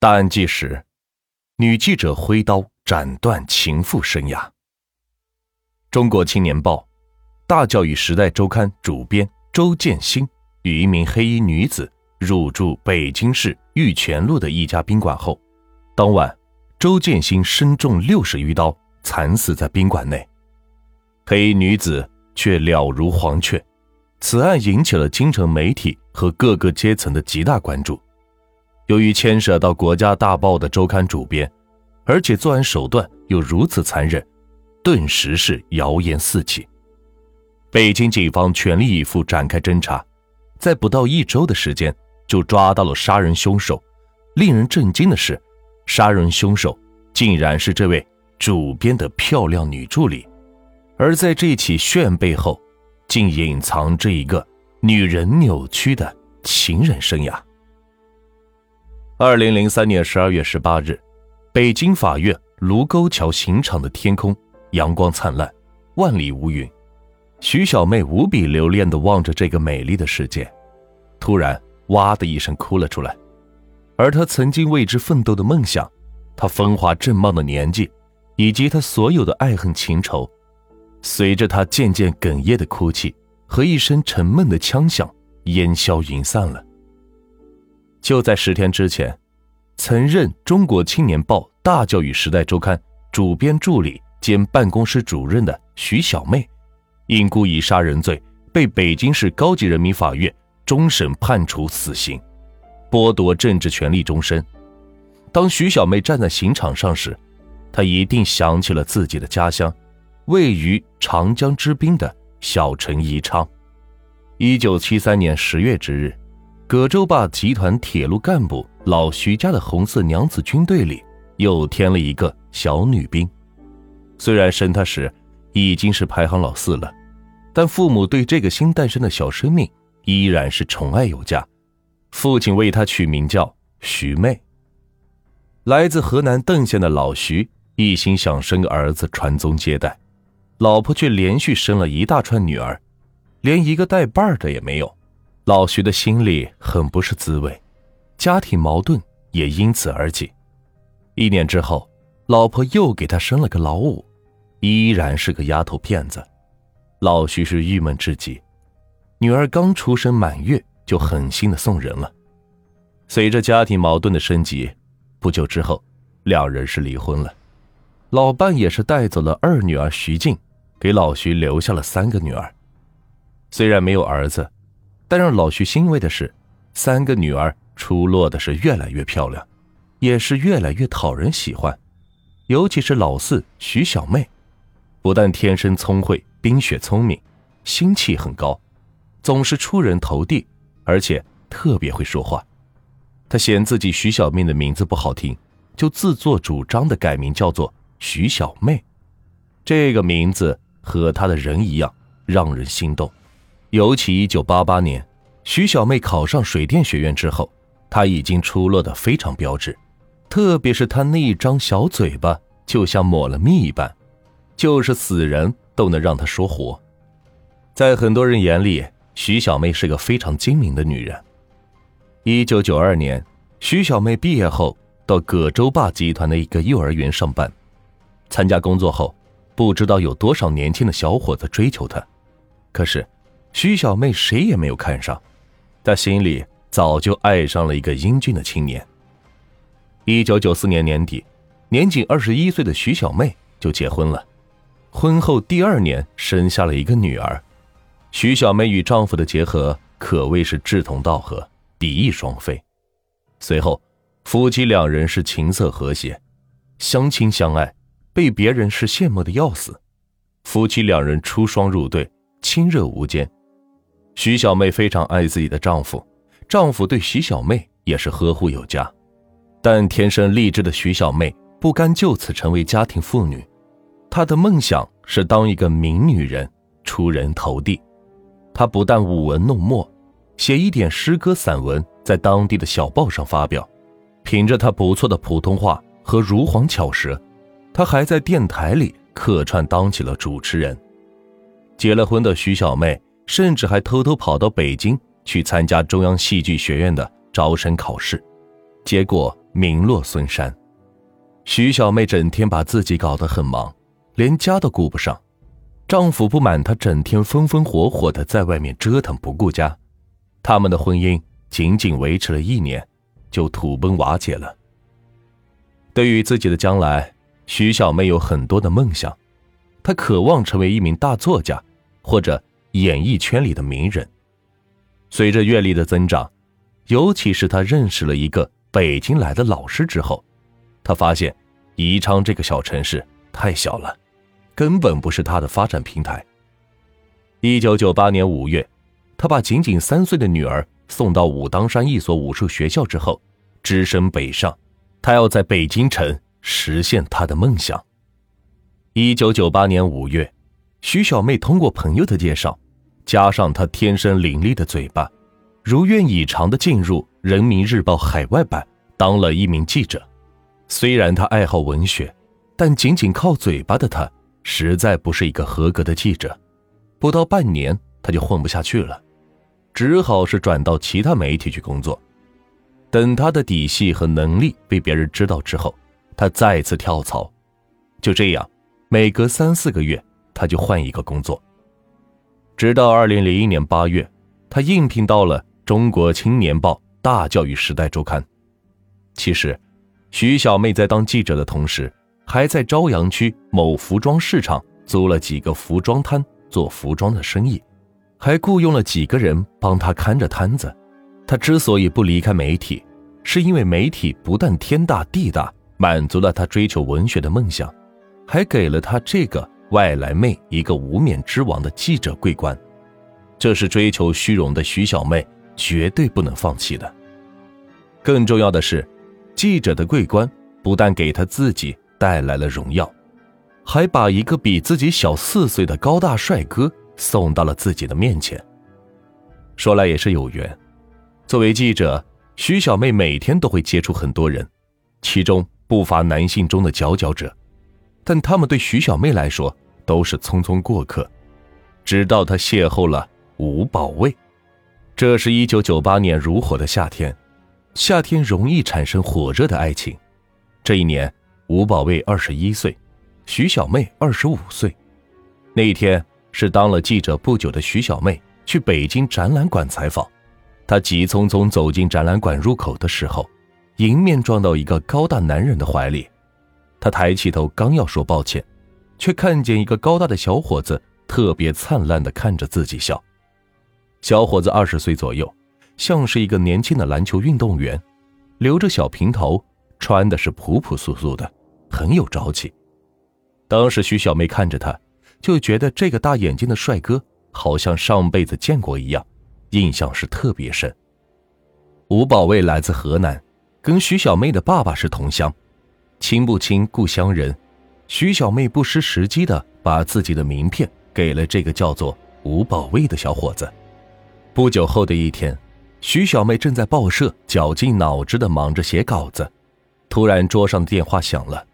大案纪实：女记者挥刀斩断情妇生涯。中国青年报、大教育时代周刊主编周建新与一名黑衣女子入住北京市玉泉路的一家宾馆后，当晚，周建新身中六十余刀，惨死在宾馆内。黑衣女子却了如黄雀。此案引起了京城媒体和各个阶层的极大关注。由于牵涉到国家大报的周刊主编，而且作案手段又如此残忍，顿时是谣言四起。北京警方全力以赴展开侦查，在不到一周的时间就抓到了杀人凶手。令人震惊的是，杀人凶手竟然是这位主编的漂亮女助理，而在这起血案背后，竟隐藏着一个女人扭曲的情人生涯。二零零三年十二月十八日，北京法院卢沟桥刑场的天空阳光灿烂，万里无云。徐小妹无比留恋地望着这个美丽的世界，突然哇的一声哭了出来。而她曾经为之奋斗的梦想，她风华正茂的年纪，以及她所有的爱恨情仇，随着她渐渐哽咽的哭泣和一声沉闷的枪响，烟消云散了。就在十天之前，曾任《中国青年报》《大教育时代周刊》主编助理兼办公室主任的徐小妹，因故意杀人罪被北京市高级人民法院终审判处死刑，剥夺政治权利终身。当徐小妹站在刑场上时，她一定想起了自己的家乡，位于长江之滨的小城宜昌。一九七三年十月之日。葛洲坝集团铁路干部老徐家的红色娘子军队里又添了一个小女兵。虽然生她时已经是排行老四了，但父母对这个新诞生的小生命依然是宠爱有加。父亲为她取名叫徐妹。来自河南邓县的老徐一心想生个儿子传宗接代，老婆却连续生了一大串女儿，连一个带伴的也没有。老徐的心里很不是滋味，家庭矛盾也因此而起。一年之后，老婆又给他生了个老五，依然是个丫头片子。老徐是郁闷至极，女儿刚出生满月就狠心的送人了。随着家庭矛盾的升级，不久之后，两人是离婚了。老伴也是带走了二女儿徐静，给老徐留下了三个女儿。虽然没有儿子。但让老徐欣慰的是，三个女儿出落的是越来越漂亮，也是越来越讨人喜欢。尤其是老四徐小妹，不但天生聪慧、冰雪聪明，心气很高，总是出人头地，而且特别会说话。他嫌自己徐小妹的名字不好听，就自作主张的改名叫做徐小妹。这个名字和他的人一样，让人心动。尤其一九八八年，徐小妹考上水电学院之后，她已经出落的非常标致，特别是她那一张小嘴巴，就像抹了蜜一般，就是死人都能让她说活。在很多人眼里，徐小妹是个非常精明的女人。一九九二年，徐小妹毕业后到葛洲坝集团的一个幼儿园上班，参加工作后，不知道有多少年轻的小伙子追求她，可是。徐小妹谁也没有看上，她心里早就爱上了一个英俊的青年。一九九四年年底，年仅二十一岁的徐小妹就结婚了，婚后第二年生下了一个女儿。徐小妹与丈夫的结合可谓是志同道合、比翼双飞。随后，夫妻两人是琴瑟和谐，相亲相爱，被别人是羡慕的要死。夫妻两人出双入对，亲热无间。徐小妹非常爱自己的丈夫，丈夫对徐小妹也是呵护有加。但天生丽质的徐小妹不甘就此成为家庭妇女，她的梦想是当一个名女人，出人头地。她不但舞文弄墨，写一点诗歌散文，在当地的小报上发表。凭着她不错的普通话和如簧巧舌，她还在电台里客串当起了主持人。结了婚的徐小妹。甚至还偷偷跑到北京去参加中央戏剧学院的招生考试，结果名落孙山。徐小妹整天把自己搞得很忙，连家都顾不上。丈夫不满她整天风风火火的在外面折腾不顾家，他们的婚姻仅仅维持了一年，就土崩瓦解了。对于自己的将来，徐小妹有很多的梦想，她渴望成为一名大作家，或者演艺圈里的名人。随着阅历的增长，尤其是他认识了一个北京来的老师之后，他发现宜昌这个小城市太小了，根本不是他的发展平台。一九九八年五月，他把仅仅三岁的女儿送到武当山一所武术学校之后，只身北上，他要在北京城。实现他的梦想。一九九八年五月，徐小妹通过朋友的介绍，加上她天生伶俐的嘴巴，如愿以偿的进入《人民日报》海外版，当了一名记者。虽然她爱好文学，但仅仅靠嘴巴的她，实在不是一个合格的记者。不到半年，她就混不下去了，只好是转到其他媒体去工作。等她的底细和能力被别人知道之后，他再次跳槽，就这样，每隔三四个月他就换一个工作。直到二零零一年八月，他应聘到了《中国青年报》《大教育时代周刊》。其实，徐小妹在当记者的同时，还在朝阳区某服装市场租了几个服装摊做服装的生意，还雇佣了几个人帮他看着摊子。他之所以不离开媒体，是因为媒体不但天大地大。满足了他追求文学的梦想，还给了他这个外来妹一个无冕之王的记者桂冠，这是追求虚荣的徐小妹绝对不能放弃的。更重要的是，记者的桂冠不但给他自己带来了荣耀，还把一个比自己小四岁的高大帅哥送到了自己的面前。说来也是有缘，作为记者，徐小妹每天都会接触很多人，其中。不乏男性中的佼佼者，但他们对徐小妹来说都是匆匆过客。直到她邂逅了吴保卫，这是一九九八年如火的夏天，夏天容易产生火热的爱情。这一年，吴保卫二十一岁，徐小妹二十五岁。那一天是当了记者不久的徐小妹去北京展览馆采访，她急匆匆走进展览馆入口的时候。迎面撞到一个高大男人的怀里，他抬起头，刚要说抱歉，却看见一个高大的小伙子特别灿烂的看着自己笑。小伙子二十岁左右，像是一个年轻的篮球运动员，留着小平头，穿的是朴朴素素的，很有朝气。当时徐小妹看着他，就觉得这个大眼睛的帅哥好像上辈子见过一样，印象是特别深。吴保卫来自河南。跟徐小妹的爸爸是同乡，亲不亲故乡人。徐小妹不失时机的把自己的名片给了这个叫做吴保卫的小伙子。不久后的一天，徐小妹正在报社绞尽脑汁的忙着写稿子，突然桌上的电话响了。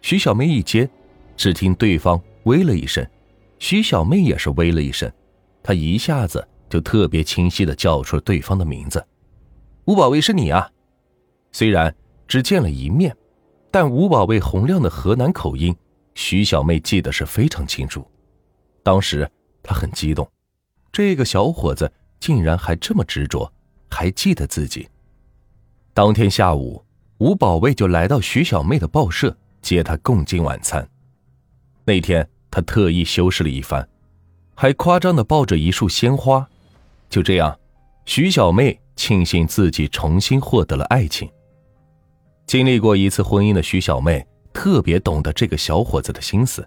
徐小妹一接，只听对方喂了一声，徐小妹也是喂了一声，她一下子就特别清晰的叫出了对方的名字：“吴保卫是你啊！”虽然只见了一面，但吴保卫洪亮的河南口音，徐小妹记得是非常清楚。当时她很激动，这个小伙子竟然还这么执着，还记得自己。当天下午，吴保卫就来到徐小妹的报社接她共进晚餐。那天他特意修饰了一番，还夸张的抱着一束鲜花。就这样，徐小妹庆幸自己重新获得了爱情。经历过一次婚姻的徐小妹特别懂得这个小伙子的心思。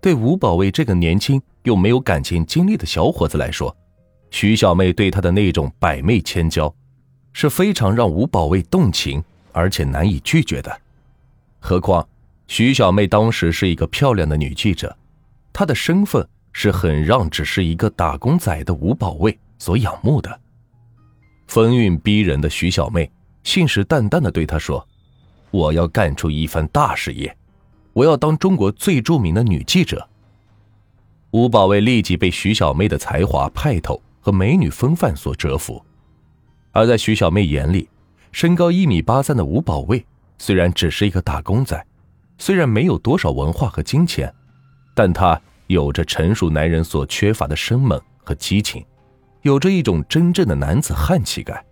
对吴保卫这个年轻又没有感情经历的小伙子来说，徐小妹对他的那种百媚千娇，是非常让吴保卫动情而且难以拒绝的。何况徐小妹当时是一个漂亮的女记者，她的身份是很让只是一个打工仔的吴保卫所仰慕的。风韵逼人的徐小妹信誓旦旦地对他说。我要干出一番大事业，我要当中国最著名的女记者。吴保卫立即被徐小妹的才华、派头和美女风范所折服，而在徐小妹眼里，身高一米八三的吴保卫虽然只是一个打工仔，虽然没有多少文化和金钱，但他有着成熟男人所缺乏的生猛和激情，有着一种真正的男子汉气概。